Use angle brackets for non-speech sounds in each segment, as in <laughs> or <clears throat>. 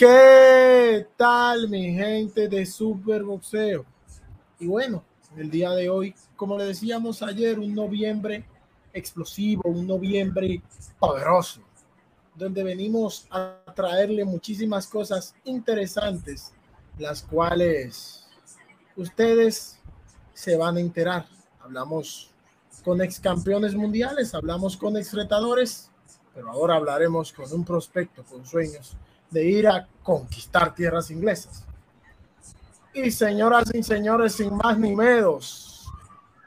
¿Qué tal mi gente de Superboxeo? Y bueno, el día de hoy, como le decíamos ayer, un noviembre explosivo, un noviembre poderoso, donde venimos a traerle muchísimas cosas interesantes, las cuales ustedes se van a enterar. Hablamos con ex campeones mundiales, hablamos con ex retadores, pero ahora hablaremos con un prospecto con sueños de ir a conquistar tierras inglesas. Y señoras y señores, sin más ni menos,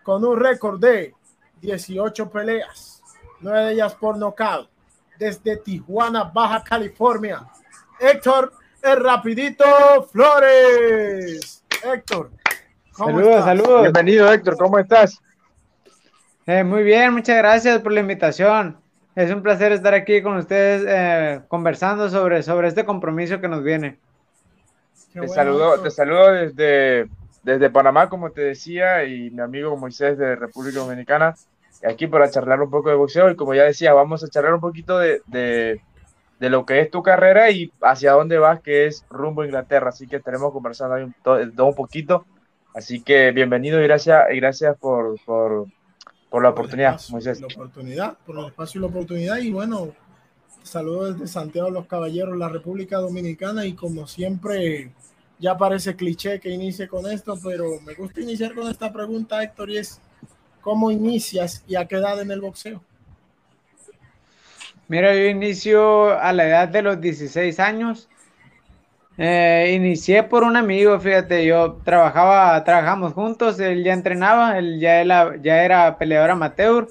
con un récord de 18 peleas, 9 de ellas por nocaut, desde Tijuana, Baja California, Héctor el Rapidito Flores. Héctor. saludos, saludos. Bienvenido, Héctor, ¿cómo estás? Eh, muy bien, muchas gracias por la invitación. Es un placer estar aquí con ustedes eh, conversando sobre, sobre este compromiso que nos viene. te, saludo, te saludo desde, desde Panamá, como te decía, y mi amigo Moisés de República Dominicana, aquí para charlar un poco de boxeo. Y como ya decía, vamos a charlar un poquito de, de, de lo que es tu carrera y hacia dónde vas, que es rumbo a Inglaterra. Así que estaremos conversando ahí un, todo, un poquito. Así que bienvenido y gracias, y gracias por, por por la oportunidad, Moisés. La oportunidad, por el espacio y la oportunidad. Y bueno, saludos desde Santiago de los Caballeros, la República Dominicana. Y como siempre, ya parece cliché que inicie con esto, pero me gusta iniciar con esta pregunta, Héctor, y es, ¿cómo inicias y a qué edad en el boxeo? Mira, yo inicio a la edad de los 16 años. Eh, inicié por un amigo, fíjate, yo trabajaba, trabajamos juntos, él ya entrenaba, él ya era, ya era peleador amateur.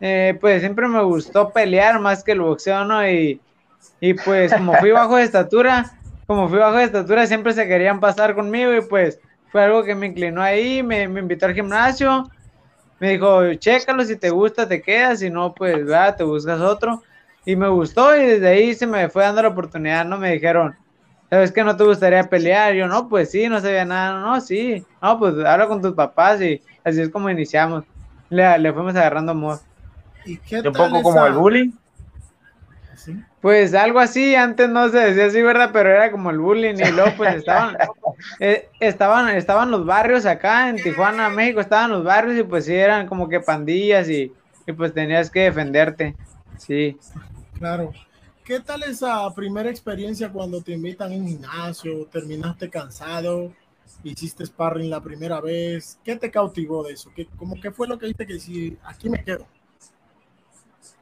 Eh, pues siempre me gustó pelear más que el boxeo, ¿no? Y, y pues como fui <laughs> bajo de estatura, como fui bajo de estatura, siempre se querían pasar conmigo y pues fue algo que me inclinó ahí, me, me invitó al gimnasio, me dijo, chécalo, si te gusta te quedas, si no, pues va, te buscas otro. Y me gustó y desde ahí se me fue dando la oportunidad, ¿no? Me dijeron, ¿sabes que no te gustaría pelear? Yo, no, pues sí, no sabía nada, no, sí, no, pues habla con tus papás y así es como iniciamos. Le, le fuimos agarrando amor. ¿Y qué Un poco como el bullying. Pues algo así, antes no se decía así, ¿verdad? Pero era como el bullying y luego pues estaban, <laughs> eh, estaban, estaban los barrios acá en Tijuana, México, estaban los barrios y pues sí eran como que pandillas y, y pues tenías que defenderte, sí. Claro. ¿Qué tal esa primera experiencia cuando te invitan a un gimnasio, terminaste cansado, hiciste sparring la primera vez? ¿Qué te cautivó de eso? ¿Qué, como que fue lo que dijiste que si aquí me quedo?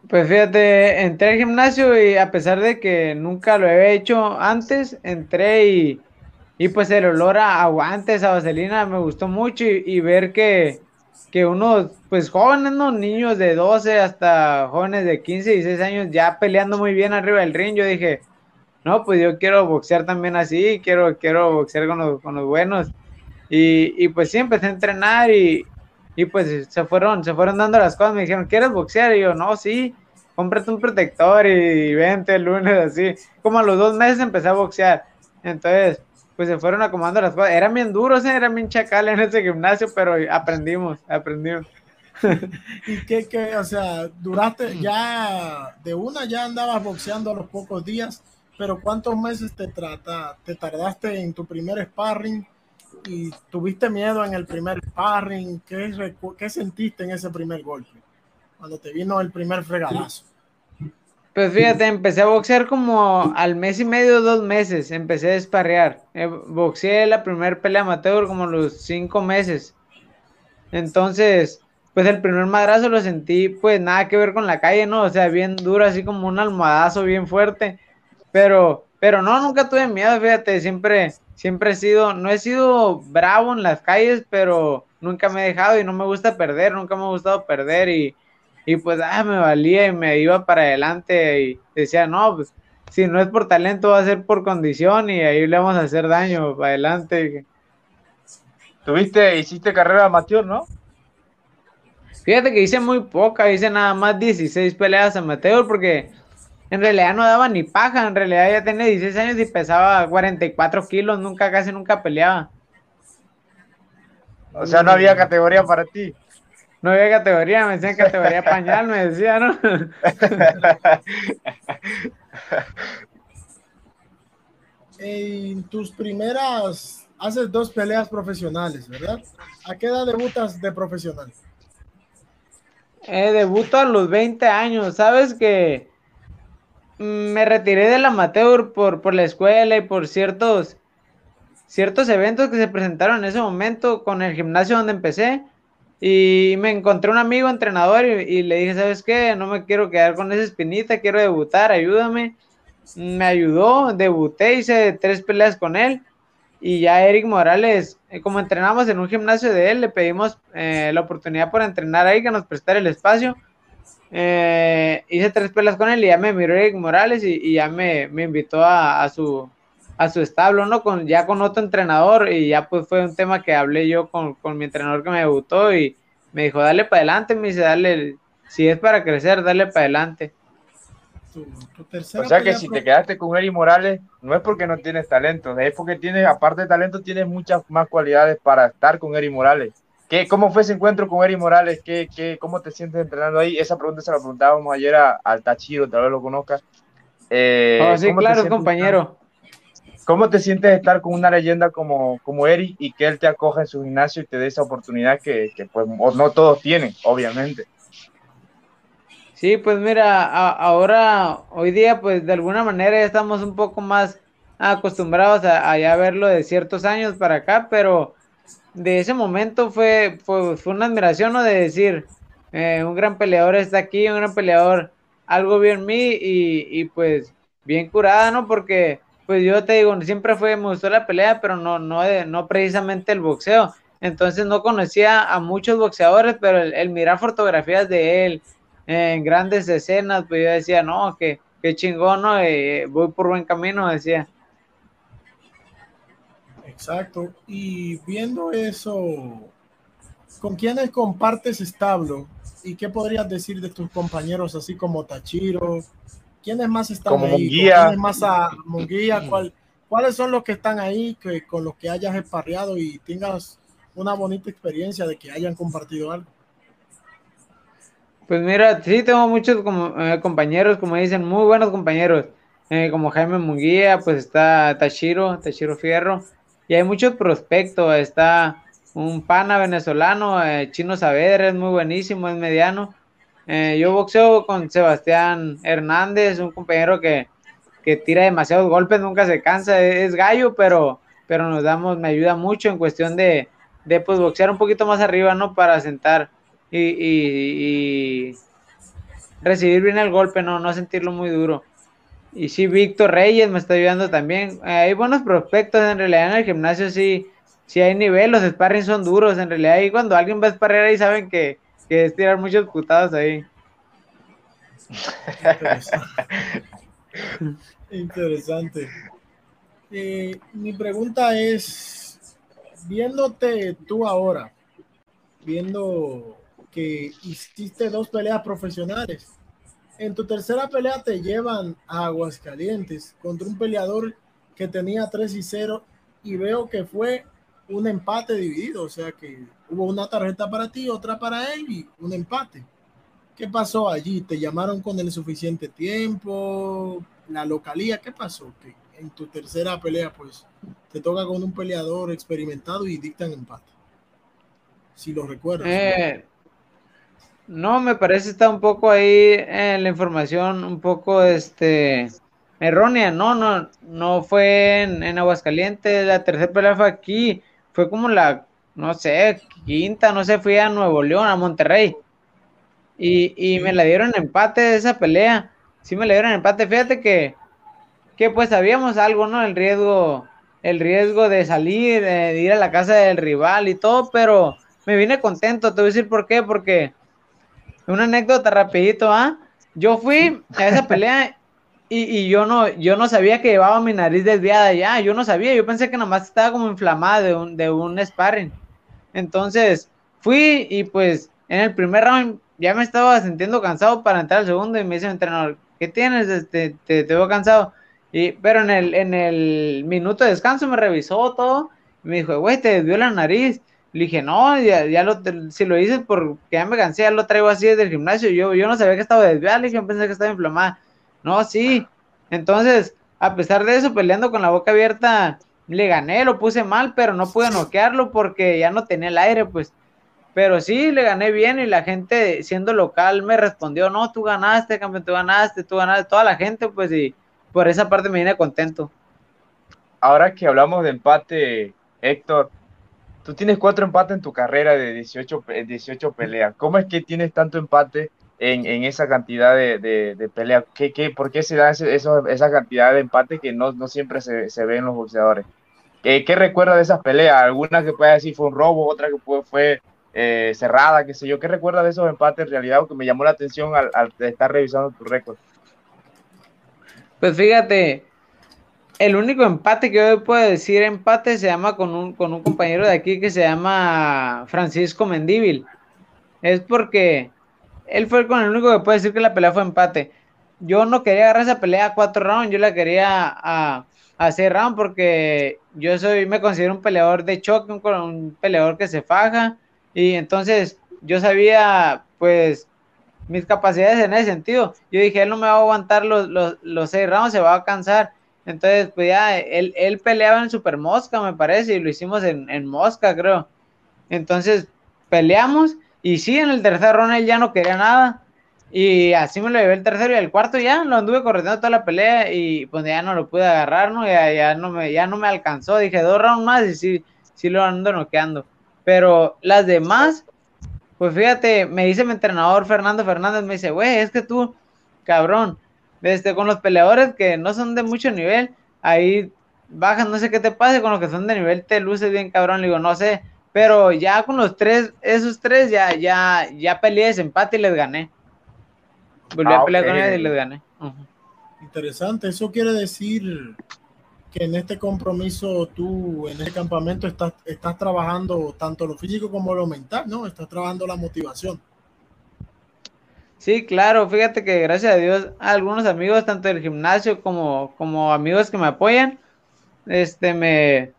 Pues fíjate, entré al gimnasio y a pesar de que nunca lo había hecho antes, entré y, y pues el olor a aguantes, a vaselina, me gustó mucho y ver que, que unos, pues jóvenes, ¿no? Niños de 12 hasta jóvenes de 15 y 16 años ya peleando muy bien arriba del ring. Yo dije, no, pues yo quiero boxear también así, quiero, quiero boxear con los, con los buenos. Y, y, pues sí, empecé a entrenar y, y, pues se fueron, se fueron dando las cosas. Me dijeron, ¿quieres boxear? Y yo, no, sí, cómprate un protector y vente el lunes, así. Como a los dos meses empecé a boxear. Entonces, pues se fueron acomodando las cosas. Eran bien duros, ¿eh? eran bien chacales en ese gimnasio, pero aprendimos, aprendimos. <laughs> ¿Y qué, qué, o sea, duraste ya, de una ya andabas boxeando a los pocos días, pero ¿cuántos meses te trata, te tardaste en tu primer sparring y tuviste miedo en el primer sparring? ¿Qué, qué sentiste en ese primer golpe? Cuando te vino el primer fregadazo. Pues fíjate, empecé a boxear como al mes y medio, dos meses, empecé a desparrear. Eh, boxeé la primera pelea amateur como los cinco meses. Entonces, pues el primer madrazo lo sentí, pues nada que ver con la calle, ¿no? O sea, bien duro, así como un almohadazo bien fuerte. Pero, pero no, nunca tuve miedo, fíjate, siempre, siempre he sido, no he sido bravo en las calles, pero nunca me he dejado y no me gusta perder, nunca me ha gustado perder y y pues ah, me valía y me iba para adelante y decía, no, pues si no es por talento va a ser por condición y ahí le vamos a hacer daño para adelante. Tuviste, hiciste carrera amateur, ¿no? Fíjate que hice muy poca, hice nada más 16 peleas amateur porque en realidad no daba ni paja, en realidad ya tenía 16 años y pesaba 44 kilos, nunca, casi nunca peleaba. O sea, no había categoría para ti no había categoría, me decían categoría pañal, me decía, ¿no? en tus primeras, haces dos peleas profesionales, ¿verdad? ¿A qué edad debutas de profesional? Eh, debuto a los 20 años, sabes que me retiré del amateur por, por la escuela y por ciertos, ciertos eventos que se presentaron en ese momento con el gimnasio donde empecé. Y me encontré un amigo entrenador y, le dije, ¿sabes qué? No me quiero quedar con esa espinita, quiero debutar, ayúdame. Me ayudó, debuté, hice tres peleas con él. Y ya Eric Morales, eh, como entrenamos en un gimnasio de él, le pedimos eh, la oportunidad por entrenar ahí, que nos prestara el espacio eh, hice tres pelas con él y ya me miró Eric Morales y, ya me, invitó a, su, a su establo, ¿no? Con, ya con otro entrenador y ya pues fue un tema que hablé yo con, mi entrenador que me debutó y me dijo, dale para adelante, me dice, dale, si es para crecer, dale para adelante. o sea que si te quedaste con Eric Morales, no es porque no tienes talento, es porque tienes, aparte de talento, tienes muchas más cualidades para estar con Eric Morales. ¿Cómo fue ese encuentro con Eri Morales? ¿Qué, qué, cómo te sientes entrenando ahí? Esa pregunta se la preguntábamos ayer al Tachiro, tal vez lo conozcas. Eh, oh, sí, claro, compañero. ¿Cómo te sientes estar con una leyenda como, como Eri y que él te acoja en su gimnasio y te dé esa oportunidad que, que pues, no todos tienen, obviamente? Sí, pues mira, ahora, hoy día, pues de alguna manera estamos un poco más acostumbrados a, a ya verlo de ciertos años para acá, pero de ese momento fue, fue, una admiración, ¿no? De decir, eh, un gran peleador está aquí, un gran peleador, algo vio en mí y, pues bien curada, ¿no? Porque, pues yo te digo, siempre fue, me gustó la pelea, pero no, no, no precisamente el boxeo. Entonces no conocía a muchos boxeadores, pero el, mirar fotografías de él en grandes escenas, pues yo decía, no, que, que chingón, ¿no? Eh, voy por buen camino, decía. Exacto. Y viendo eso, ¿con quiénes compartes establo? ¿Y qué podrías decir de tus compañeros así como Tachiro? ¿Quiénes más están como ahí? ¿Quiénes más a Munguía? ¿Cuáles son los que están ahí que, con los que hayas esparreado y tengas una bonita experiencia de que hayan compartido algo? Pues mira, sí tengo muchos como, eh, compañeros, como dicen, muy buenos compañeros, eh, como Jaime Munguía, pues está Tachiro, Tachiro Fierro, y hay muchos prospectos. Está un pana venezolano, eh, Chino Saavedra, es muy buenísimo, es mediano. Eh, yo boxeo con Sebastián Hernández, un compañero que, tira demasiados golpes, nunca se cansa, es, gallo, pero, pero nos damos, me ayuda mucho en cuestión de, de pues boxear un poquito más arriba, ¿no? Para sentar y, y recibir bien el golpe, no, no sentirlo muy duro. Y sí, Víctor Reyes me está ayudando también. Eh, hay buenos prospectos en realidad en el gimnasio, sí, sí hay nivel, los sparring son duros en realidad. Y cuando alguien va a sparring ahí saben que, que es tirar muchos putados ahí. <laughs> Interesante. Eh, mi pregunta es, viéndote tú ahora, viendo que hiciste dos peleas profesionales, en tu tercera pelea te llevan a Aguascalientes contra un peleador que tenía 3 y 0 y veo que fue un empate dividido, o sea que hubo una tarjeta para ti, otra para él y un empate. ¿Qué pasó allí? ¿Te llamaron con el suficiente tiempo? ¿La localía? ¿Qué pasó? Que en tu tercera pelea pues te toca con un peleador experimentado y dictan empate. Si lo recuerdas. Eh, no, me parece está un poco ahí en la información un poco este errónea. No, no, no fue en, Aguascalientes. La tercera pelea fue aquí. Fue como la, no sé, quinta, no sé, fui a Nuevo León, a Monterrey. Y, y me la dieron empate de esa pelea. Sí me la dieron empate. Fíjate que, que pues sabíamos algo, ¿no? El riesgo, el riesgo de salir, de ir a la casa del rival y todo, pero me vine contento. Te voy a decir por qué, porque una anécdota rapidito, ¿ah? Yo fui a esa pelea y, yo no, yo no sabía que llevaba mi nariz desviada ya, yo no sabía, yo pensé que nomás estaba como inflamada de un, de un sparring. Entonces, fui y pues en el primer round ya me estaba sintiendo cansado para entrar al segundo y me dice el entrenador, ¿qué tienes? Este, te, te veo cansado. Y, pero en el, en el minuto de descanso me revisó todo. Y me dijo, güey, te desvió la nariz. Le dije, no, ya, ya lo, si lo hice porque ya me cansé, ya lo traigo así desde el gimnasio. Yo, yo no sabía que estaba desviado, le dije, pensé que estaba inflamada. No, sí. Entonces, a pesar de eso, peleando con la boca abierta, le gané, lo puse mal, pero no pude noquearlo porque ya no tenía el aire, pues. Pero sí, le gané bien y la gente, siendo local, me respondió, no, tú ganaste, campeón, tú ganaste, tú ganaste, toda la gente, pues, y por esa parte me vine contento. Ahora que hablamos de empate, Héctor, tú tienes cuatro empates en tu carrera de 18, 18 peleas. ¿Cómo es que tienes tanto empate en, esa cantidad de, de, peleas? ¿Qué, qué, por qué se da eso, esa cantidad de empate que no, no siempre se, se, ve en los boxeadores? ¿Qué, ¿Qué recuerda de esas peleas? ¿Alguna que pueda decir fue un robo, otra que fue, fue eh, cerrada, qué sé yo. ¿Qué recuerda de esos empates en realidad? Que me llamó la atención al, estar revisando tu récord. Pues fíjate, el único empate que hoy puedo decir empate se llama con un, con un compañero de aquí que se llama Francisco Mendíbil. Es porque él fue con el único que puede decir que la pelea fue empate. Yo no quería agarrar esa pelea a cuatro rounds, yo la quería a, hacer round porque yo soy, me considero un peleador de choque, un, un peleador que se faja y entonces yo sabía, pues, mis capacidades en ese sentido. Yo dije, él no me va a aguantar los, los, seis rounds, se va a cansar. Entonces, pues ya, él, él peleaba en Super Mosca, me parece, y lo hicimos en, en Mosca, creo. Entonces, peleamos, y sí, en el tercer round él ya no quería nada. Y así me lo llevé el tercero y el cuarto ya lo anduve corriendo toda la pelea y pues ya no lo pude agarrar, ¿no? Ya, ya no me, ya no me alcanzó. Dije dos rounds más y sí, sí lo ando noqueando. Pero las demás, pues fíjate, me dice mi entrenador Fernando Fernández, me dice, güey, es que tú, cabrón, este, con los peleadores que no son de mucho nivel, ahí bajan, no sé qué te pase, con los que son de nivel te luces bien, cabrón, le digo, no sé, pero ya con los tres, esos tres, ya, ya, ya peleé ese empate y les gané. Volví a ah, pelear con ellos y les gané. Interesante, eso quiere decir que en este compromiso tú, en este campamento, estás, estás trabajando tanto lo físico como lo mental, ¿no? Estás trabajando la motivación. Sí, claro, fíjate que gracias a Dios, algunos amigos, tanto del gimnasio como, como amigos que me apoyan, este, me,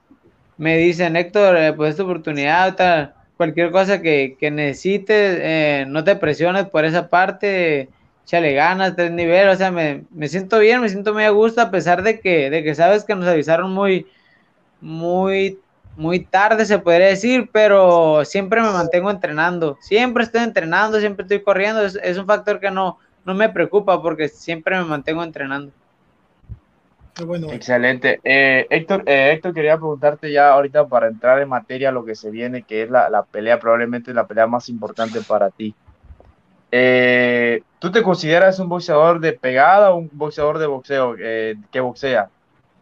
me dicen, Héctor, eh, pues esta oportunidad, cualquier cosa que, que necesites, eh, no te presiones por esa parte, chale ganas, tres niveles, o sea, me, siento bien, me siento muy a gusto, a pesar de que, de que sabes que nos avisaron muy, muy, muy tarde, se podría decir, pero siempre me mantengo entrenando, siempre estoy entrenando, siempre estoy corriendo, es, un factor que no, no me preocupa porque siempre me mantengo entrenando. Bueno. Excelente. Eh, Héctor, eh, Héctor, quería preguntarte ya ahorita para entrar en materia lo que se viene, que es la, la pelea, probablemente la pelea más importante para ti. Eh, ¿Tú te consideras un boxeador de pegada o un boxeador de boxeo eh, que boxea?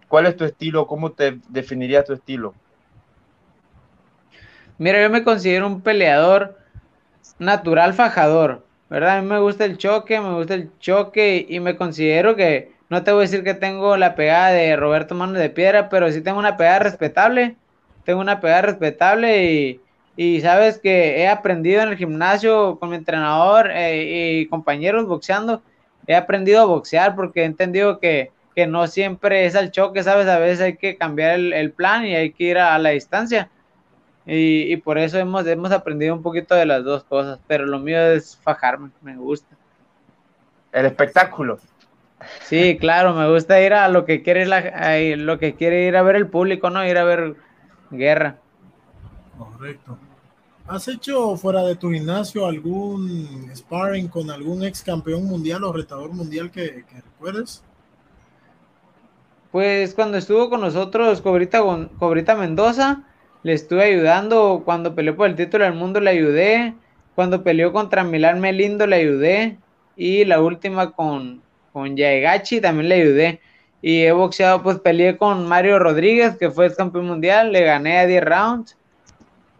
¿Cuál es tu estilo? ¿Cómo te definirías tu estilo? Mira, yo me considero un peleador natural fajador, ¿verdad? A mí me gusta el choque, me gusta el choque y me considero que, no te voy a decir que tengo la pegada de Roberto Mano de Piedra, pero sí tengo una pegada respetable, tengo una pegada respetable y, y sabes que he aprendido en el gimnasio con mi entrenador eh, y compañeros boxeando, he aprendido a boxear porque he entendido que, no siempre es al choque, sabes, a veces hay que cambiar el, plan y hay que ir a, la distancia. Y, por eso hemos, hemos aprendido un poquito de las dos cosas, pero lo mío es fajarme, me gusta. El espectáculo. Sí, claro, me gusta ir a lo que quiere la, lo que quiere ir a ver el público, no ir a ver guerra. Correcto. ¿Has hecho fuera de tu gimnasio algún sparring con algún ex campeón mundial o retador mundial que, recuerdes? Pues cuando estuvo con nosotros Cobrita, Cobrita Mendoza, le estuve ayudando. Cuando peleó por el título del mundo le ayudé. Cuando peleó contra Milán Melindo le ayudé. Y la última con, con Yaegachi también le ayudé. Y he boxeado, pues peleé con Mario Rodríguez, que fue el campeón mundial. Le gané a 10 rounds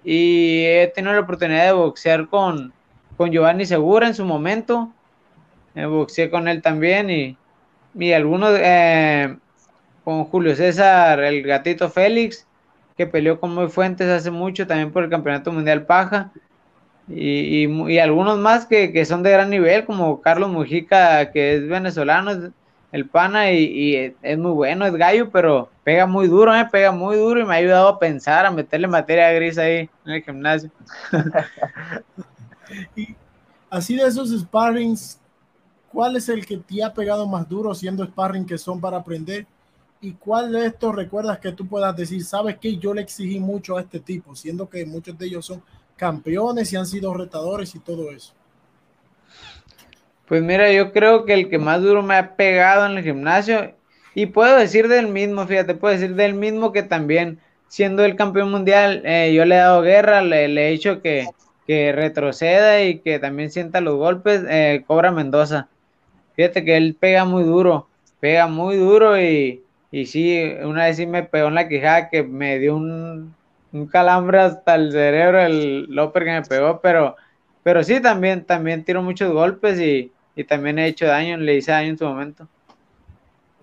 y he tenido la oportunidad de boxear con, con Giovanni Segura en su momento. Me boxeé con él también y, y algunos eh, con Julio César, el gatito Félix, que peleó con Muy Fuentes hace mucho también por el Campeonato Mundial Paja. Y, y, y algunos más que, que, son de gran nivel, como Carlos Mujica, que es venezolano, el pana y, es muy bueno, es gallo, pero pega muy duro, ¿eh? pega muy duro y me ha ayudado a pensar, a meterle materia gris ahí en el gimnasio. <laughs> y así de esos sparrings, ¿cuál es el que te ha pegado más duro siendo sparring que son para aprender? ¿Y cuál de estos recuerdas que tú puedas decir, sabes que yo le exigí mucho a este tipo, siendo que muchos de ellos son campeones y han sido retadores y todo eso? Pues mira, yo creo que el que más duro me ha pegado en el gimnasio, y puedo decir del mismo, fíjate, puedo decir del mismo que también, siendo el campeón mundial, eh, yo le he dado guerra, le, he que, que, retroceda y que también sienta los golpes, eh, Cobra Mendoza. Fíjate que él pega muy duro, pega muy duro y, y sí, una vez sí me pegó en la quijada que me dio un, un calambre hasta el cerebro, el Loper que me pegó, pero, pero sí, también, también tiro muchos golpes y, y también he hecho daño, le hice daño en su momento.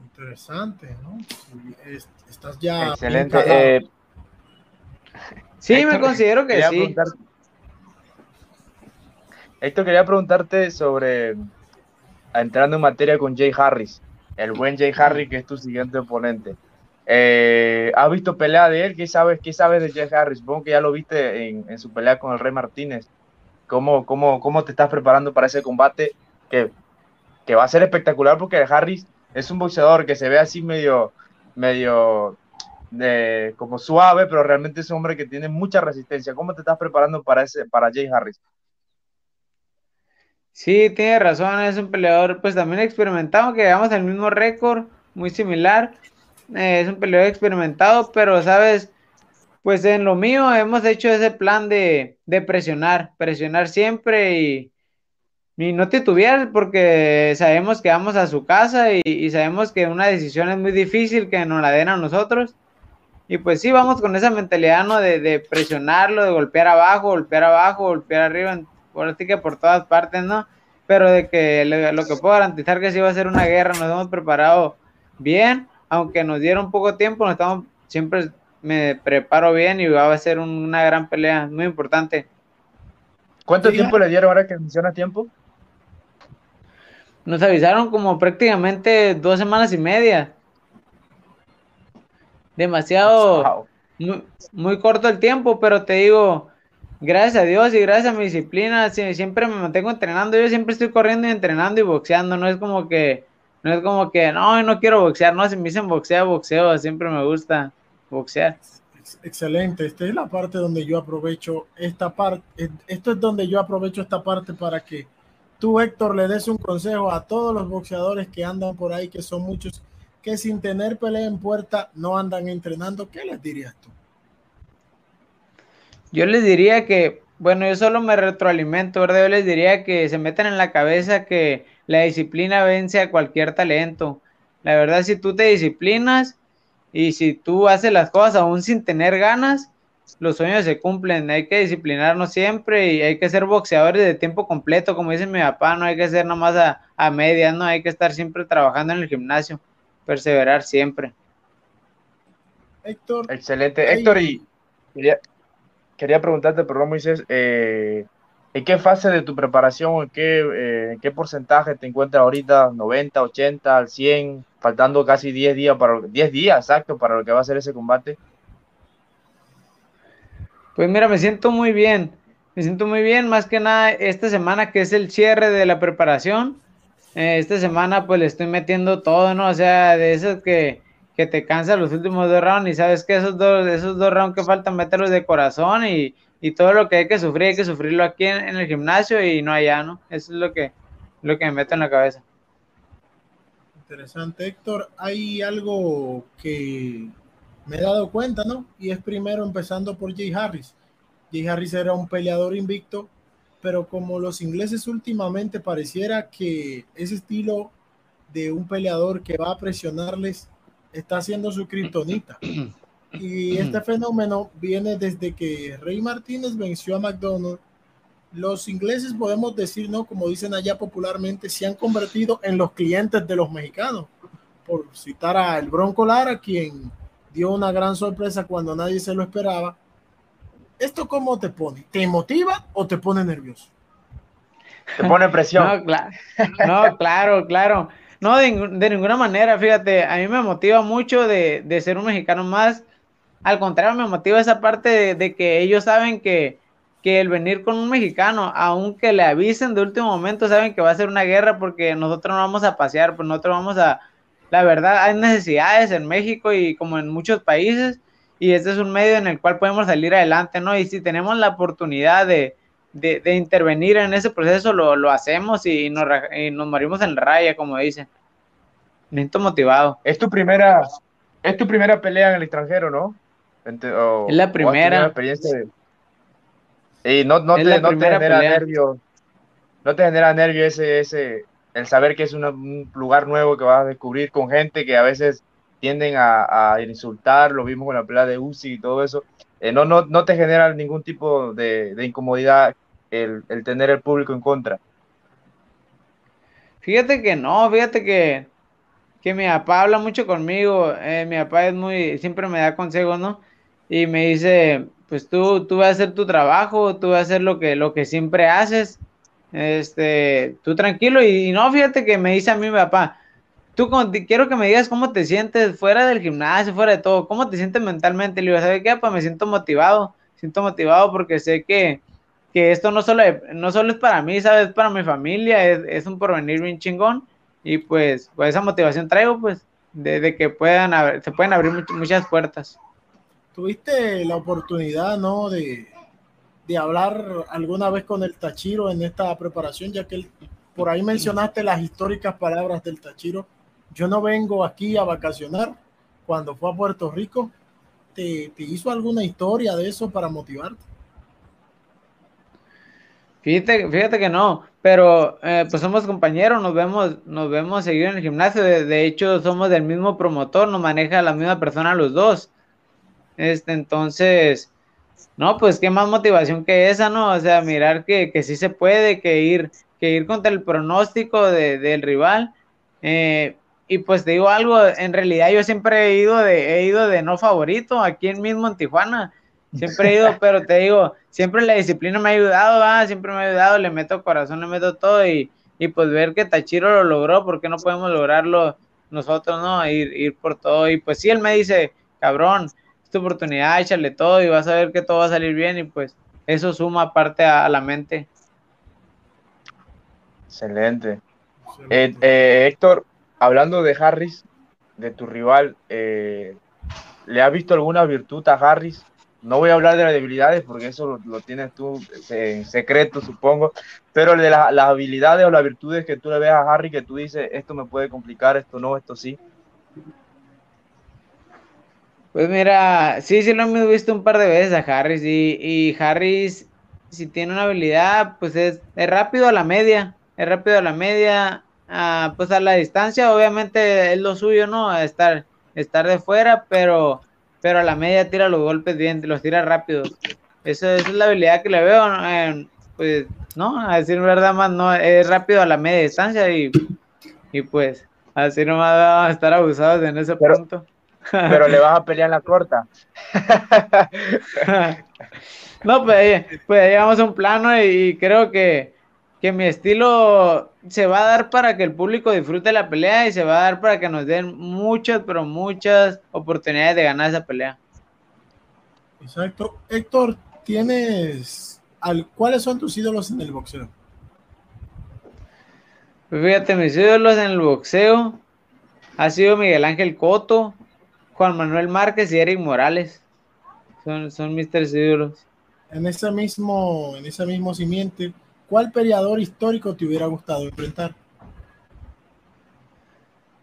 Interesante, ¿no? Estás ya. Excelente. Eh, sí, me considero que sí. Héctor, quería preguntarte sobre, entrando en materia con Jay Harris, el buen Jay Harris, que es tu siguiente oponente. Eh, ¿Has visto pelea de él? ¿Qué sabes, qué sabes de Jay Harris? Supongo que ya lo viste en, en su pelea con el Rey Martínez. ¿Cómo, cómo, ¿Cómo te estás preparando para ese combate? que, va a ser espectacular porque Harris es un boxeador que se ve así medio, medio de, como suave, pero realmente es un hombre que tiene mucha resistencia. ¿Cómo te estás preparando para, ese, para Jay Harris? Sí, tiene razón, es un peleador pues también experimentado, que llevamos el mismo récord, muy similar. Eh, es un peleador experimentado, pero sabes, pues en lo mío hemos hecho ese plan de, de presionar, presionar siempre y, y no titubear porque sabemos que vamos a su casa y, sabemos que una decisión es muy difícil que nos la den a nosotros. Y pues sí, vamos con esa mentalidad, ¿no? De, presionarlo, de golpear abajo, golpear abajo, golpear arriba, por así que por todas partes, ¿no? Pero de que lo que puedo garantizar que sí va a ser una guerra, nos hemos preparado bien, aunque nos dieron poco tiempo, nos estamos, siempre me preparo bien y va a ser una gran pelea, muy importante. ¿Cuánto tiempo le dieron ahora que menciona tiempo? Nos avisaron como prácticamente dos semanas y media. Demasiado, muy, corto el tiempo, pero te digo, gracias a Dios y gracias a mi disciplina, siempre me mantengo entrenando. Yo siempre estoy corriendo y entrenando y boxeando. No es como que, no es como que, no, no quiero boxear. No, si me dicen boxeo, boxeo. Siempre me gusta boxear. Excelente. Esta es la parte donde yo aprovecho esta parte. Esto es donde yo aprovecho esta parte para que tú, Héctor, le des un consejo a todos los boxeadores que andan por ahí, que son muchos, que sin tener pelea en puerta no andan entrenando, ¿qué les dirías tú? Yo les diría que, bueno, yo solo me retroalimento, ¿verdad? Yo les diría que se metan en la cabeza que la disciplina vence a cualquier talento. La verdad, si tú te disciplinas y si tú haces las cosas aún sin tener ganas, los sueños se cumplen, hay que disciplinarnos siempre y hay que ser boxeadores de tiempo completo, como dice mi papá, no hay que ser nomás a, a medias, no hay que estar siempre trabajando en el gimnasio, perseverar siempre. Héctor. Excelente. Héctor, y quería, preguntarte, perdón, Moisés, eh, ¿en qué fase de tu preparación, en qué, eh, en qué porcentaje te encuentras ahorita? ¿90, 80, al 100? Faltando casi 10 días, para 10 días exacto para lo que va a ser ese combate. Pues mira, me siento muy bien. Me siento muy bien, más que nada esta semana que es el cierre de la preparación. Eh, esta semana pues le estoy metiendo todo, ¿no? O sea, de esos que, que te cansan los últimos dos rounds y sabes que esos dos, esos dos rounds que faltan meterlos de corazón y, y todo lo que hay que sufrir, hay que sufrirlo aquí en, en, el gimnasio y no allá, ¿no? Eso es lo que, lo que me meto en la cabeza. Interesante, Héctor. Hay algo que me he dado cuenta, ¿no? Y es primero empezando por Jay Harris. Jay Harris era un peleador invicto, pero como los ingleses últimamente pareciera que ese estilo de un peleador que va a presionarles está haciendo su <clears throat> kriptonita. Y este fenómeno viene desde que Rey Martínez venció a McDonald. Los ingleses podemos decir, ¿no? Como dicen allá popularmente, se han convertido en los clientes de los mexicanos. Por citar a el Bronco Lara, quien dio una gran sorpresa cuando nadie se lo esperaba. ¿Esto cómo te pone? ¿Te motiva o te pone nervioso? Te pone presión. no, claro, no, claro, claro. No, de, ninguna manera, fíjate, a mí me motiva mucho de, ser un mexicano más. Al contrario, me motiva esa parte de, que ellos saben que, que, el venir con un mexicano, aunque le avisen de último momento, saben que va a ser una guerra porque nosotros no vamos a pasear, pues nosotros vamos a, la verdad hay necesidades en México y como en muchos países y este es un medio en el cual podemos salir adelante, ¿no? Y si tenemos la oportunidad de, de, intervenir en ese proceso, lo, lo hacemos y nos, nos morimos en raya, como dicen. Me siento motivado. Es tu primera, es tu primera pelea en el extranjero, ¿no? Es la primera. Experiencia Y no, no, te, no te, genera nervio. No te genera nervio ese, ese, el saber que es un lugar nuevo que vas a descubrir con gente que a veces tienden a, a insultar, lo vimos con la pelea de Uzi y todo eso. Eh, no, no, no te genera ningún tipo de, de incomodidad el, el, tener el público en contra. Fíjate que no, fíjate que, que mi papá habla mucho conmigo, eh, mi papá es muy, siempre me da consejos, ¿no? Y me dice, pues tú, tú vas a hacer tu trabajo, tú vas a hacer lo que, lo que siempre haces, este, tú tranquilo, y, no, fíjate que me dice a mí mi papá, tú quiero que me digas cómo te sientes fuera del gimnasio, fuera de todo, cómo te sientes mentalmente. Le digo, ¿sabes qué? Pues me siento motivado, siento motivado porque sé que, que esto no solo, no solo es para mí, ¿sabes? Es para mi familia, es, es un porvenir bien chingón. Y pues, pues esa motivación traigo, pues, de, que puedan se pueden abrir muchas puertas. Tuviste la oportunidad, ¿no? De, de hablar alguna vez con el Tachiro en esta preparación, ya que por ahí mencionaste las históricas palabras del Tachiro yo no vengo aquí a vacacionar. Cuando fue a Puerto Rico, ¿te, hizo alguna historia de eso para motivarte? Fíjate, fíjate que no, pero eh, pues somos compañeros, nos vemos, nos vemos seguir en el gimnasio, de, hecho somos del mismo promotor, nos maneja la misma persona los dos. Este, entonces, no, pues qué más motivación que esa, ¿no? O sea, mirar que, que sí se puede, que ir, que ir contra el pronóstico de, del rival. Eh, y pues te digo algo, en realidad yo siempre he ido de, he ido de no favorito aquí mismo en Tijuana. Siempre he ido, <laughs> pero te digo, siempre la disciplina me ha ayudado, ¿va? siempre me ha ayudado, le meto corazón, le meto todo y, y pues ver que Tachiro lo logró, ¿por qué no podemos lograrlo nosotros, no? Ir, ir por todo. Y pues sí, él me dice, cabrón, es tu oportunidad, échale todo y vas a ver que todo va a salir bien y pues eso suma parte a, la mente. Excelente. Eh, eh, Héctor, hablando de Harris, de tu rival, eh, ¿le has visto alguna virtud a Harris? No voy a hablar de las debilidades porque eso lo, tienes tú en secreto, supongo, pero de las habilidades o las virtudes que tú le ves a Harry que tú dices, esto me puede complicar, esto no, esto sí. Pues mira, sí, sí lo hemos visto un par de veces a Harris y, y Harris, si tiene una habilidad, pues es, es rápido a la media, es rápido a la media, pues a la distancia, obviamente es lo suyo, ¿no? Estar, estar de fuera, pero, pero a la media tira los golpes bien, los tira rápido. Eso, esa es la habilidad que le veo, pues, ¿no? A decir verdad más, no, es rápido a la media distancia y, y pues, así no va a estar abusados en ese punto. Pero le vas a <laughs> pelear en la corta. <laughs> no, pues, pues llegamos a un plano y creo que, que mi estilo se va a dar para que el público disfrute la pelea y se va a dar para que nos den muchas, pero muchas oportunidades de ganar esa pelea. Exacto. Héctor, tienes al, ¿cuáles son tus ídolos en el boxeo? Pues fíjate, mis ídolos en el boxeo ha sido Miguel Ángel Coto, Juan Manuel Márquez y Eric Morales. Son, son mis tres ídolos. En ese mismo, en ese mismo simiente, ¿Cuál peleador histórico te hubiera gustado enfrentar?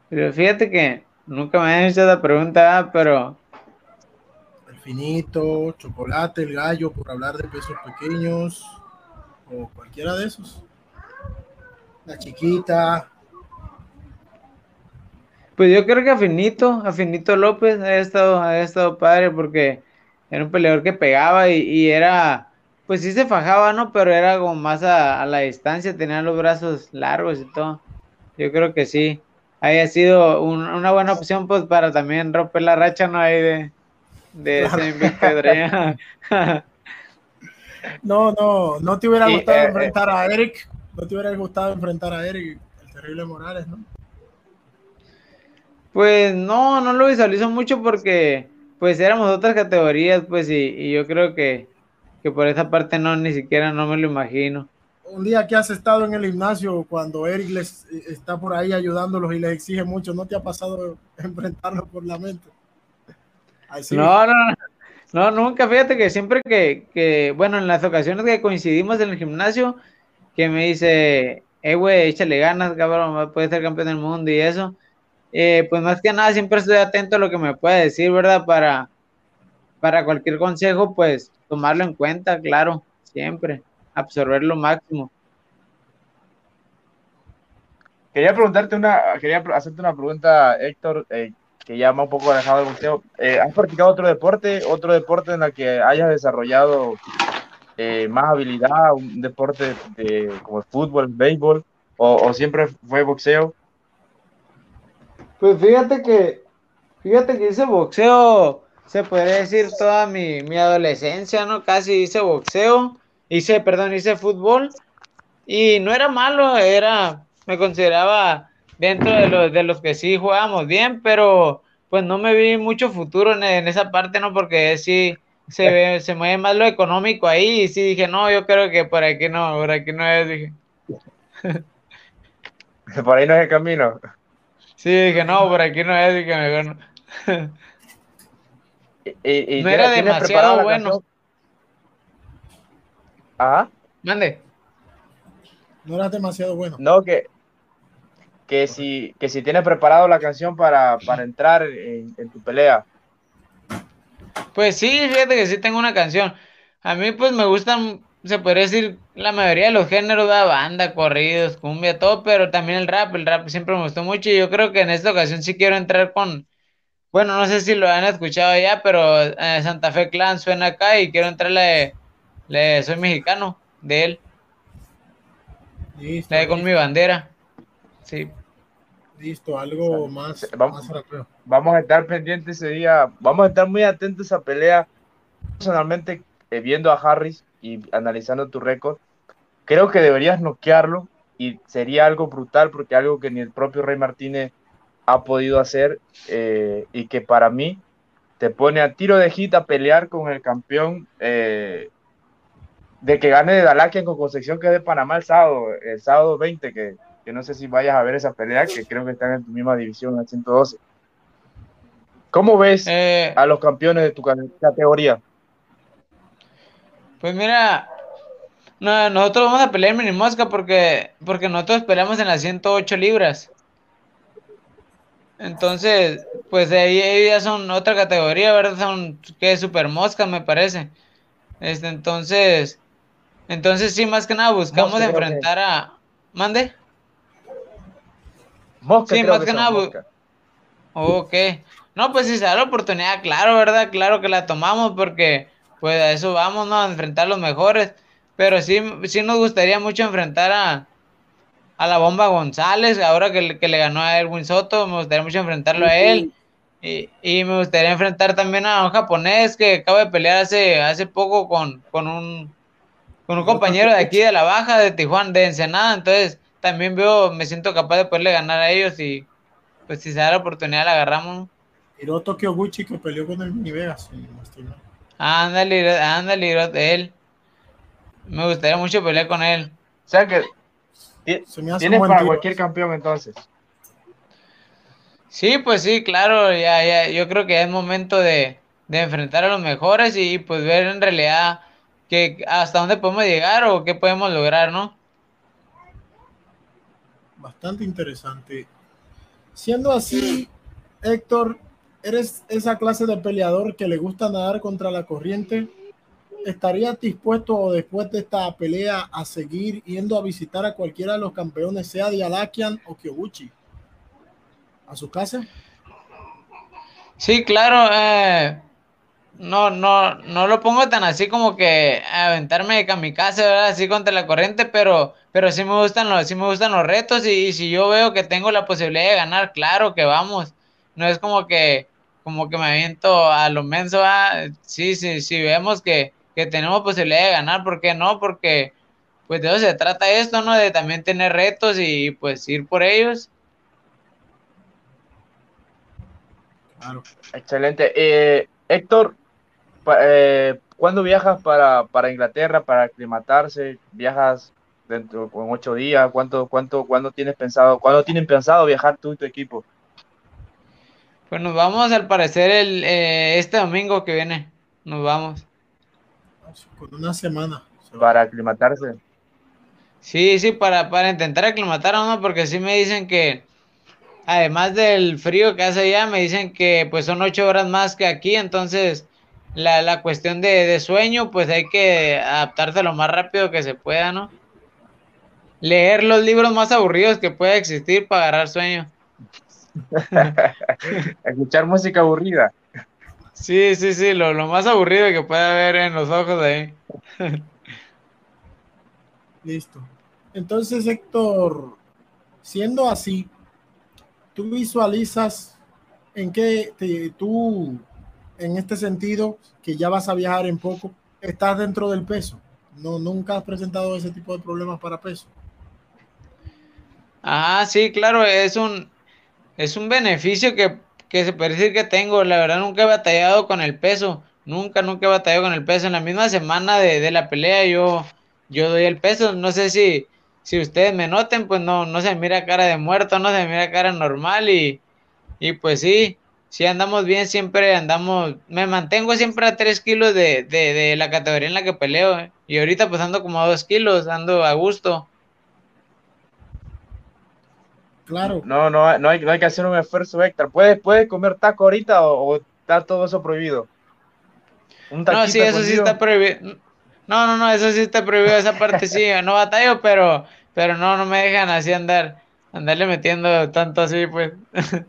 Pero fíjate que nunca me han hecho esa pregunta, pero. El finito, chocolate, el gallo, por hablar de pesos pequeños, o cualquiera de esos. La chiquita. Pues yo creo que a Finito, a Finito López ha estado, ha estado padre porque era un peleador que pegaba y era pues sí se fajaba, ¿no? Pero era como más a, la distancia, tenía los brazos largos y todo. Yo creo que sí. Haya sido una buena opción, pues, para también romper la racha, ¿no? Ahí de, de ese <laughs> No, no, no te hubiera gustado eh, enfrentar a Eric. No te hubiera gustado enfrentar a Eric, el terrible Morales, ¿no? Pues no, no lo visualizo mucho porque, pues, éramos otras categorías, pues, y yo creo que que por esa parte no, ni siquiera no me lo imagino. un día que has estado en el gimnasio cuando Eric les eh, está por ahí ayudándolos y les exige mucho, ¿no te ha pasado <laughs> enfrentarlo por la mente? No, no, no, nunca. Fíjate que siempre que, que, bueno, en las ocasiones que coincidimos en el gimnasio, que me dice, eh, güey, échale ganas, cabrón, puedes ser campeón del mundo y eso. Eh, pues más que nada, siempre estoy atento a lo que me puede decir, ¿verdad? Para, para cualquier consejo, pues tomarlo en cuenta, claro, siempre absorber lo máximo. Quería preguntarte una, quería hacerte una pregunta, Héctor, eh, que ya un poco alejado del boxeo. Eh, ¿Has practicado otro deporte, otro deporte en el que hayas desarrollado más habilidad, un deporte de, como el fútbol, béisbol, o, siempre fue boxeo? Pues fíjate que, fíjate que hice boxeo, se podría decir toda mi, mi adolescencia, ¿no? Casi hice boxeo hice, perdón, hice fútbol y no era malo, era, me consideraba dentro de los, de los que sí jugábamos bien, pero pues no me vi mucho futuro en, esa parte, ¿no? Porque sí se, ve, <laughs> se mueve más lo económico ahí y sí dije, no, yo creo que por aquí no, por aquí no es, dije. <laughs> por ahí no es el camino. Sí, dije, no, por aquí no es, dije, mejor no. y, no era demasiado bueno. ¿Ah? Mande. No era demasiado bueno. No, que, que si, que si tienes preparado la canción para, entrar en, tu pelea. Pues sí, fíjate que sí tengo una canción. A mí pues me gustan, se podría decir, la mayoría de los géneros de banda, corridos, cumbia, todo, pero también el rap, el rap siempre me gustó mucho y yo creo que en esta ocasión sí quiero entrar con, bueno, no sé si lo han escuchado ya, pero eh, Santa Fe Clan suena acá y quiero entrarle le, soy mexicano de él. Listo. Con mi bandera. Sí. Listo, algo más, vamos, Vamos a estar pendientes ese día. Vamos a estar muy atentos a pelea. Personalmente, eh, viendo a Harris y analizando tu récord, creo que deberías noquearlo y sería algo brutal porque algo que ni el propio Rey Martínez ha podido hacer eh, y que para mí te pone a tiro de hit a pelear con el campeón eh, de que gane de Dalakian con Concepción, que es de Panamá el sábado, el sábado 20, que, que, no sé si vayas a ver esa pelea, que creo que están en tu misma división, el 112. ¿Cómo ves eh, a los campeones de tu categoría? Pues mira, nosotros vamos a pelear mini mosca porque, porque nosotros peleamos en las 108 libras. Entonces, pues ahí ya son otra categoría, ¿verdad? Son que super mosca, me parece. Este, entonces, entonces sí, más que nada buscamos enfrentar a... ¿Mande? Mosca, sí, más que, nada... Ok. No, pues si se da la oportunidad, claro, ¿verdad? Claro que la tomamos porque pues a eso vamos, ¿no? A enfrentar los mejores. Pero sí, sí nos gustaría mucho enfrentar a, a la Bomba González, ahora que, que le ganó a Erwin Soto, me gustaría mucho enfrentarlo a él. Y, y, me gustaría enfrentar también a un japonés que acaba de pelear hace, hace poco con, con un con un compañero de aquí de la baja, de Tijuana, de Ensenada, entonces también veo, me siento capaz de poderle ganar a ellos y pues si se da la oportunidad la agarramos. Hiroto Kyoguchi que peleó con el Mini Vegas. Ándale, ándale, él. Me gustaría mucho pelear con él. O sea que tienes para cualquier campeón entonces. Sí, pues sí, claro, ya, ya, yo creo que es momento de, de enfrentar a los mejores y pues ver en realidad que hasta dónde podemos llegar o qué podemos lograr, ¿no? Bastante interesante. Siendo así, Héctor, ¿eres esa clase de peleador que le gusta nadar contra la corriente? ¿Estarías dispuesto después de esta pelea a seguir yendo a visitar a cualquiera de los campeones, sea Dialakian o Kyoguchi, a su casa? Sí, claro. Eh, no, no, no lo pongo tan así como que aventarme de kamikaze, ¿verdad? Así contra la corriente, pero, pero sí me gustan los, sí me gustan los retos y, si yo veo que tengo la posibilidad de ganar, claro que vamos. No es como que, como que me aviento a lo menso, Sí, sí, sí, vemos que, que tenemos posibilidad de ganar, ¿por qué no? Porque, pues de eso se trata esto, ¿no? De también tener retos y pues ir por ellos. Claro. Excelente. Eh, Héctor, eh, ¿Cuándo viajas para, Inglaterra para aclimatarse? ¿Viajas dentro en ocho días? ¿Cuánto, cuánto, cuándo tienes pensado, cuándo tienen pensado viajar tú y tu equipo? Pues nos vamos al parecer el eh, este domingo que viene. Nos vamos. Con una semana. Para aclimatarse. Sí, sí, para, para intentar aclimatarnos, porque sí me dicen que, además del frío que hace allá, me dicen que pues son ocho horas más que aquí, entonces la, la cuestión de, de, sueño, pues hay que adaptarse lo más rápido que se pueda, ¿no? Leer los libros más aburridos que pueda existir para agarrar sueño. <laughs> Escuchar música aburrida. Sí, sí, sí, lo, lo más aburrido que pueda haber en los ojos de ahí. Listo. Entonces, Héctor, siendo así, tú visualizas en qué tú, en este sentido, que ya vas a viajar en poco, estás dentro del peso. No, nunca has presentado ese tipo de problemas para peso. Ah, sí, claro, es un, es un beneficio que, se puede decir que tengo. La verdad, nunca he batallado con el peso. Nunca, nunca he batallado con el peso. En la misma semana de, la pelea yo, yo doy el peso. No sé si, si ustedes me noten, pues no, no se mira cara de muerto, no se mira cara normal y, y pues sí, si andamos bien, siempre andamos, me mantengo siempre a 3 kilos de, de, la categoría en la que peleo. ¿eh? Y ahorita pues ando como a 2 kilos, ando a gusto. Claro. No, no, no hay, no hay que hacer un esfuerzo extra. ¿Puedes, puedes comer taco ahorita o, está todo eso prohibido? no, sí, eso sí está prohibido. No, no, no, eso sí está prohibido, esa parte sí, no batallo, pero, pero no, no me dejan así andar, andarle metiendo tanto así, pues. <laughs>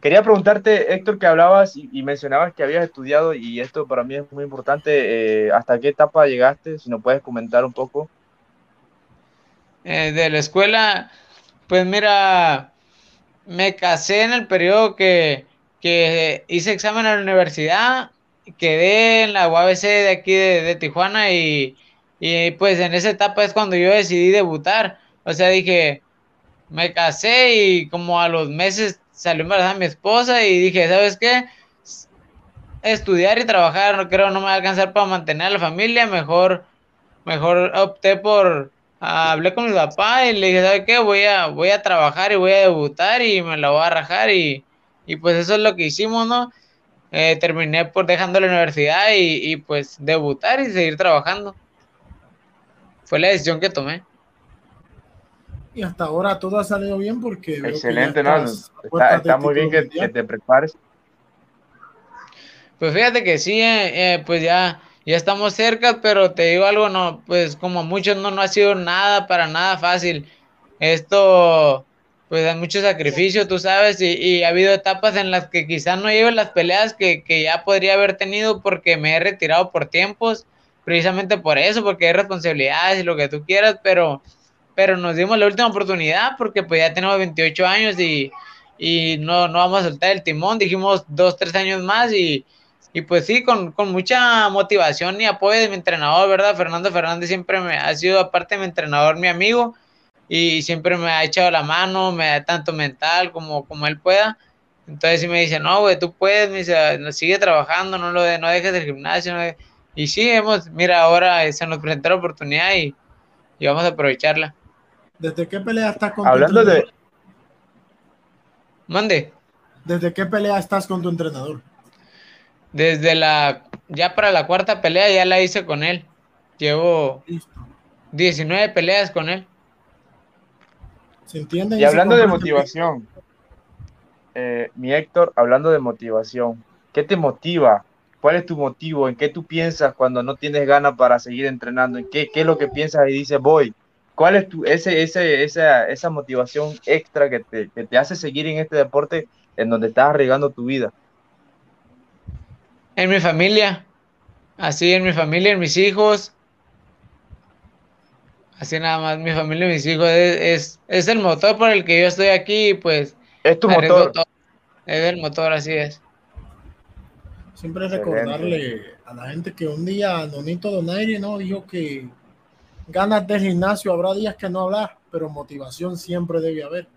Quería preguntarte, Héctor, que hablabas y, mencionabas que habías estudiado, y esto para mí es muy importante, eh, ¿hasta qué etapa llegaste? Si nos puedes comentar un poco. Eh, de la escuela, pues mira, me casé en el periodo que, que hice examen a la universidad, quedé en la UABC de aquí de, Tijuana y, y, pues en esa etapa es cuando yo decidí debutar. O sea, dije, me casé y como a los meses salió embarazada mi esposa y dije, ¿sabes qué? Estudiar y trabajar, no creo, no me va a alcanzar para mantener a la familia, mejor, mejor opté por hablé con mi papá y le dije, ¿sabes qué? Voy a, voy a trabajar y voy a debutar y me la voy a rajar y, y pues eso es lo que hicimos, ¿no? Eh, terminé por dejando la universidad y, y, pues debutar y seguir trabajando. Fue la decisión que tomé. Y hasta ahora todo ha salido bien porque... Excelente, ¿no? Está, muy bien que, te prepares. Pues fíjate que sí, eh, eh, pues ya ya estamos cerca, pero te digo algo, no, pues como muchos no, no ha sido nada, para nada fácil. Esto, pues hay mucho sacrificio, tú sabes, y, ha habido etapas en las que quizás no llevo las peleas que, que, ya podría haber tenido porque me he retirado por tiempos, precisamente por eso, porque hay responsabilidades y lo que tú quieras, pero, pero nos dimos la última oportunidad porque pues ya tenemos 28 años y, y no, no vamos a soltar el timón, dijimos dos, tres años más y y pues sí, con, mucha motivación y apoyo de mi entrenador, ¿verdad? Fernando Fernández siempre me ha sido, aparte de mi entrenador, mi amigo y siempre me ha echado la mano, me da tanto mental como, como él pueda. Entonces sí me dice, no, güey, tú puedes, me dice, sigue trabajando, no lo de, no dejes el gimnasio. Y sí, hemos, mira, ahora se nos presentó la oportunidad y, y vamos a aprovecharla. ¿Desde qué pelea estás con Hablando tu entrenador? de... Mande. ¿Desde qué pelea estás con tu entrenador? Desde la, ya para la cuarta pelea ya la hice con él. Llevo 19 peleas con él. ¿Se entiende? Y hablando de motivación, eh, mi Héctor, hablando de motivación, ¿qué te motiva? ¿Cuál es tu motivo? ¿En qué tú piensas cuando no tienes ganas para seguir entrenando? ¿En qué, qué es lo que piensas y dices, voy? ¿Cuál es tu, ese, ese, esa, esa motivación extra que te, que te hace seguir en este deporte en donde estás arriesgando tu vida? En mi familia. Así, en mi familia, en mis hijos. Así nada más, mi familia y mis hijos. Es, es, el motor por el que yo estoy aquí, pues. Es tu motor. Es el motor, así es. Siempre recordarle a la gente que un día Nonito Donaire no dijo que ganas de gimnasio habrá días que no hablas, pero motivación siempre debe haber.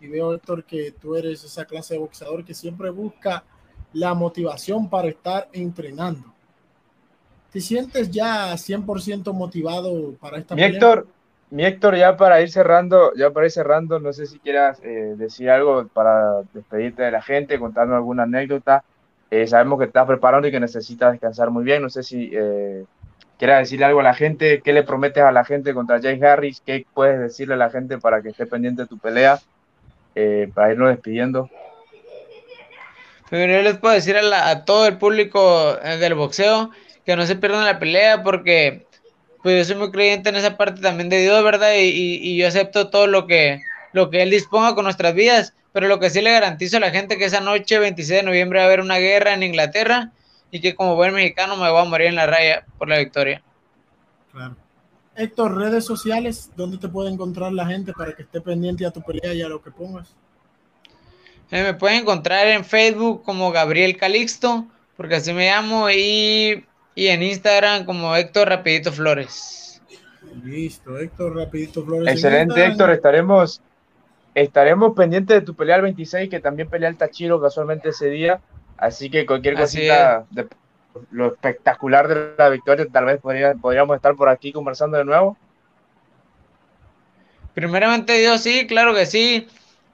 Y veo, Héctor, que tú eres esa clase de boxeador que siempre busca la motivación para estar entrenando. ¿Te sientes ya 100% motivado para esta mi Héctor, mi Héctor, ya para ir cerrando, ya para ir cerrando, no sé si quieras eh, decir algo para despedirte de la gente, contarnos alguna anécdota. Eh, sabemos que estás preparando y que necesitas descansar muy bien. No sé si eh, quieras decirle algo a la gente, qué le prometes a la gente contra Jay Harris, qué puedes decirle a la gente para que esté pendiente de tu pelea, para irnos despidiendo. Pero yo les puedo decir a, todo el público del boxeo que no se pierdan la pelea porque pues yo soy muy creyente en esa parte también de Dios, ¿verdad? Y, yo acepto todo lo que, lo que Él disponga con nuestras vidas, pero lo que sí le garantizo a la gente que esa noche, 26 de noviembre, va a haber una guerra en Inglaterra y que como buen mexicano me voy a morir en la raya por la victoria. Claro. Héctor, redes sociales, ¿dónde te puede encontrar la gente para que esté pendiente a tu pelea y a lo que pongas? Eh, me pueden encontrar en Facebook como Gabriel Calixto, porque así me llamo, y y en Instagram como Héctor Rapidito Flores. Listo, Héctor Rapidito Flores. Excelente, Héctor. Estaremos, estaremos pendientes de tu pelea al 26, que también pelea el Tachiro casualmente ese día. Así que cualquier cosita de lo espectacular de la victoria, tal vez podríamos estar por aquí conversando de nuevo. Primeramente Dios, sí, claro que sí.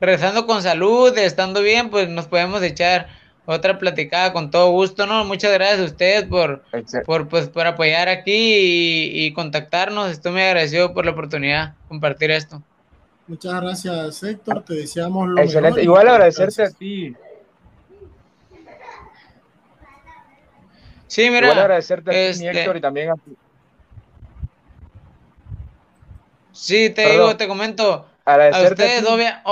Rezando con salud, estando bien, pues nos podemos echar otra platicada con todo gusto, ¿no? Muchas gracias a ustedes por, por, pues, por apoyar aquí y, contactarnos. Estoy muy agradecido por la oportunidad de compartir esto. Muchas gracias, Héctor. Te deseamos lo Excelente. Igual agradecerte a ti. Sí, mira. Igual agradecerte a ti, este Héctor, y también a ti. Sí, te digo, te comento. A ustedes, obvia,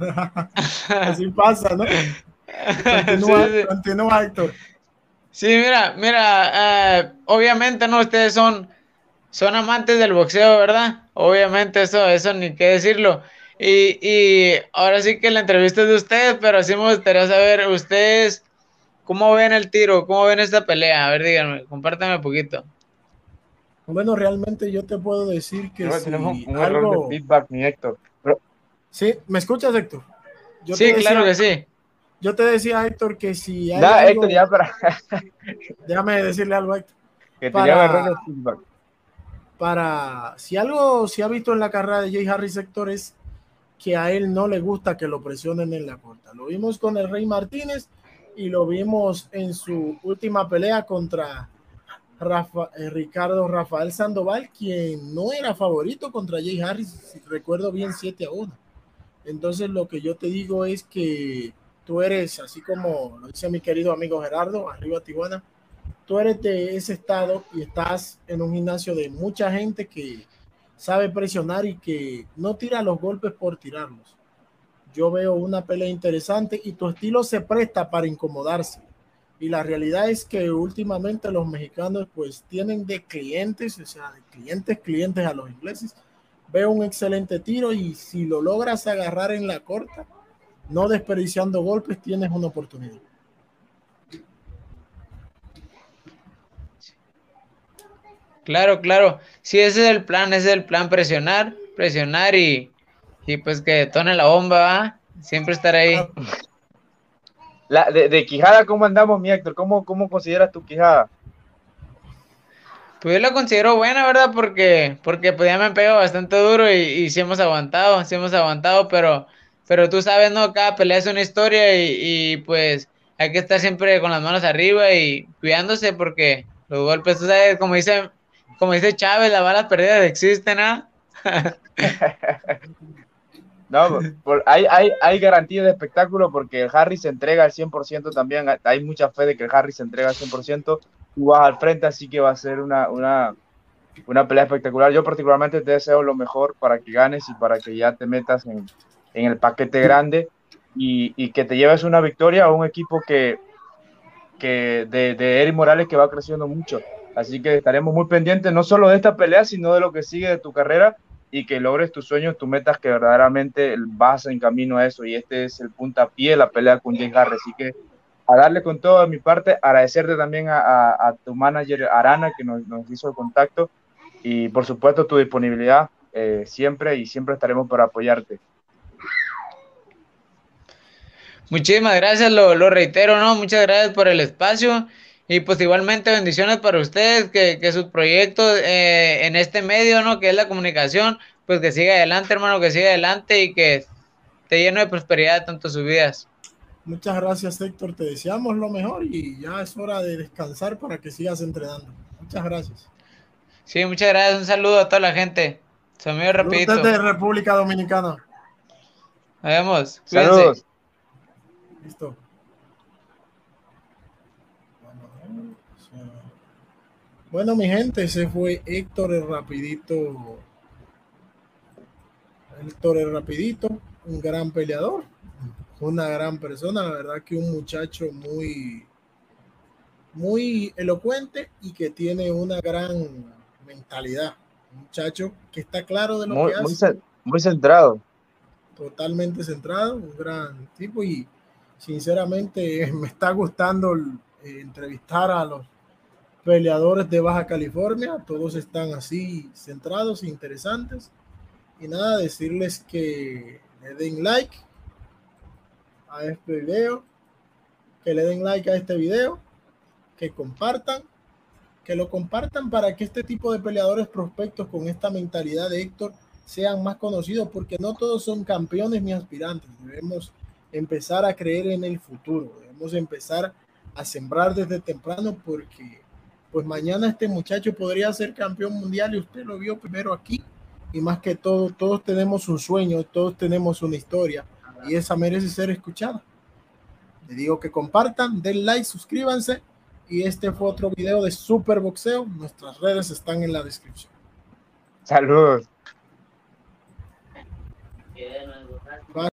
<laughs> Así pasa, ¿no? Continúa, sí, continúa Héctor. Sí, mira, mira, eh, obviamente, ¿no? Ustedes son, son amantes del boxeo, ¿verdad? Obviamente, eso, eso ni qué decirlo. Y, y ahora sí que la entrevista es de ustedes, pero sí me gustaría saber, ustedes, ¿cómo ven el tiro? ¿Cómo ven esta pelea? A ver, díganme, compártanme un poquito. Bueno, realmente yo te puedo decir que si tenemos un error de feedback, mi Héctor. Sí, ¿me escuchas, Héctor? sí, claro que sí. Yo te decía, Héctor, que si hay. algo, Héctor, ya para. <laughs> déjame decirle algo, Héctor. Que para, feedback. para. Si algo se ha visto en la carrera de Jay Harris, Héctor, es que a él no le gusta que lo presionen en la corta. Lo vimos con el Rey Martínez y lo vimos en su última pelea contra Rafa, eh, Ricardo Rafael Sandoval, quien no era favorito contra Jay Harris, si recuerdo bien, 7 a 1. Entonces lo que yo te digo es que tú eres, así como lo dice mi querido amigo Gerardo, arriba Tijuana, tú eres de ese estado y estás en un gimnasio de mucha gente que sabe presionar y que no tira los golpes por tirarlos. Yo veo una pelea interesante y tu estilo se presta para incomodarse. Y la realidad es que últimamente los mexicanos pues tienen de clientes, o sea, clientes, clientes a los ingleses, veo un excelente tiro y si lo logras agarrar en la corta, no desperdiciando golpes, tienes una oportunidad. Claro, claro. Sí, ese es el plan, ese es el plan, presionar, presionar y, y pues que detone la bomba, siempre estar ahí. La, de, de, Quijada, ¿cómo andamos, mi Héctor? ¿Cómo, ¿Cómo consideras tu Quijada? Pues yo la considero buena, ¿verdad? Porque, porque pues ya me han pegado bastante duro y, y sí hemos aguantado, sí hemos aguantado, pero, pero tú sabes, ¿no? Cada pelea es una historia y, y pues hay que estar siempre con las manos arriba y cuidándose porque los golpes, tú sabes, como dice, como dice Chávez, las balas perdidas existen, ¿ah? <laughs> no, hay, hay, hay garantía de espectáculo porque el Harry se entrega al 100% también. Hay mucha fe de que el Harry se entrega al 100% tú vas al frente, así que va a ser una, una, una pelea espectacular. Yo particularmente te deseo lo mejor para que ganes y para que ya te metas en, en el paquete grande y, y, que te lleves una victoria a un equipo que, que de, de Eric Morales que va creciendo mucho. Así que estaremos muy pendientes no solo de esta pelea, sino de lo que sigue de tu carrera y que logres tus sueños, tus metas, que verdaderamente vas en camino a eso. Y este es el puntapié de la pelea con James Harris. Así que a darle con todo de mi parte, agradecerte también a, tu manager Arana que nos, hizo el contacto y por supuesto tu disponibilidad eh, siempre y siempre estaremos para apoyarte. Muchísimas gracias, lo, reitero, ¿no? Muchas gracias por el espacio Y pues igualmente bendiciones para ustedes, que, que sus proyectos eh, en este medio, ¿no? Que es la comunicación, pues que siga adelante, hermano, que siga adelante y que esté lleno de prosperidad tanto sus vidas. Muchas gracias, Héctor. Te deseamos lo mejor y ya es hora de descansar para que sigas entrenando. Muchas gracias. Sí, muchas gracias. Un saludo a toda la gente. Se me rapidito. de República Dominicana. Nos vemos. Saludos. Listo. Bueno, mi gente, ese fue Héctor el Rapidito. Héctor el Rapidito, un gran peleador, una gran persona, la verdad que un muchacho muy, muy elocuente y que tiene una gran mentalidad. Un muchacho que está claro de lo que hace. Muy centrado. Totalmente centrado, un gran tipo y sinceramente <laughs> me está gustando eh, entrevistar a los peleadores de Baja California, todos están así centrados, interesantes. Y nada, decirles que le den like a este video, que le den like a este video, que compartan, que lo compartan para que este tipo de peleadores prospectos con esta mentalidad de Héctor sean más conocidos, porque no todos son campeones ni aspirantes. Debemos empezar a creer en el futuro, debemos empezar a sembrar desde temprano porque pues mañana este muchacho podría ser campeón mundial y usted lo vio primero aquí. Y más que todo, todos tenemos un sueño, todos tenemos una historia y esa merece ser escuchada. Le digo que compartan, den like, suscríbanse y este fue otro video de Super Boxeo. Nuestras redes están en la descripción. Saludos.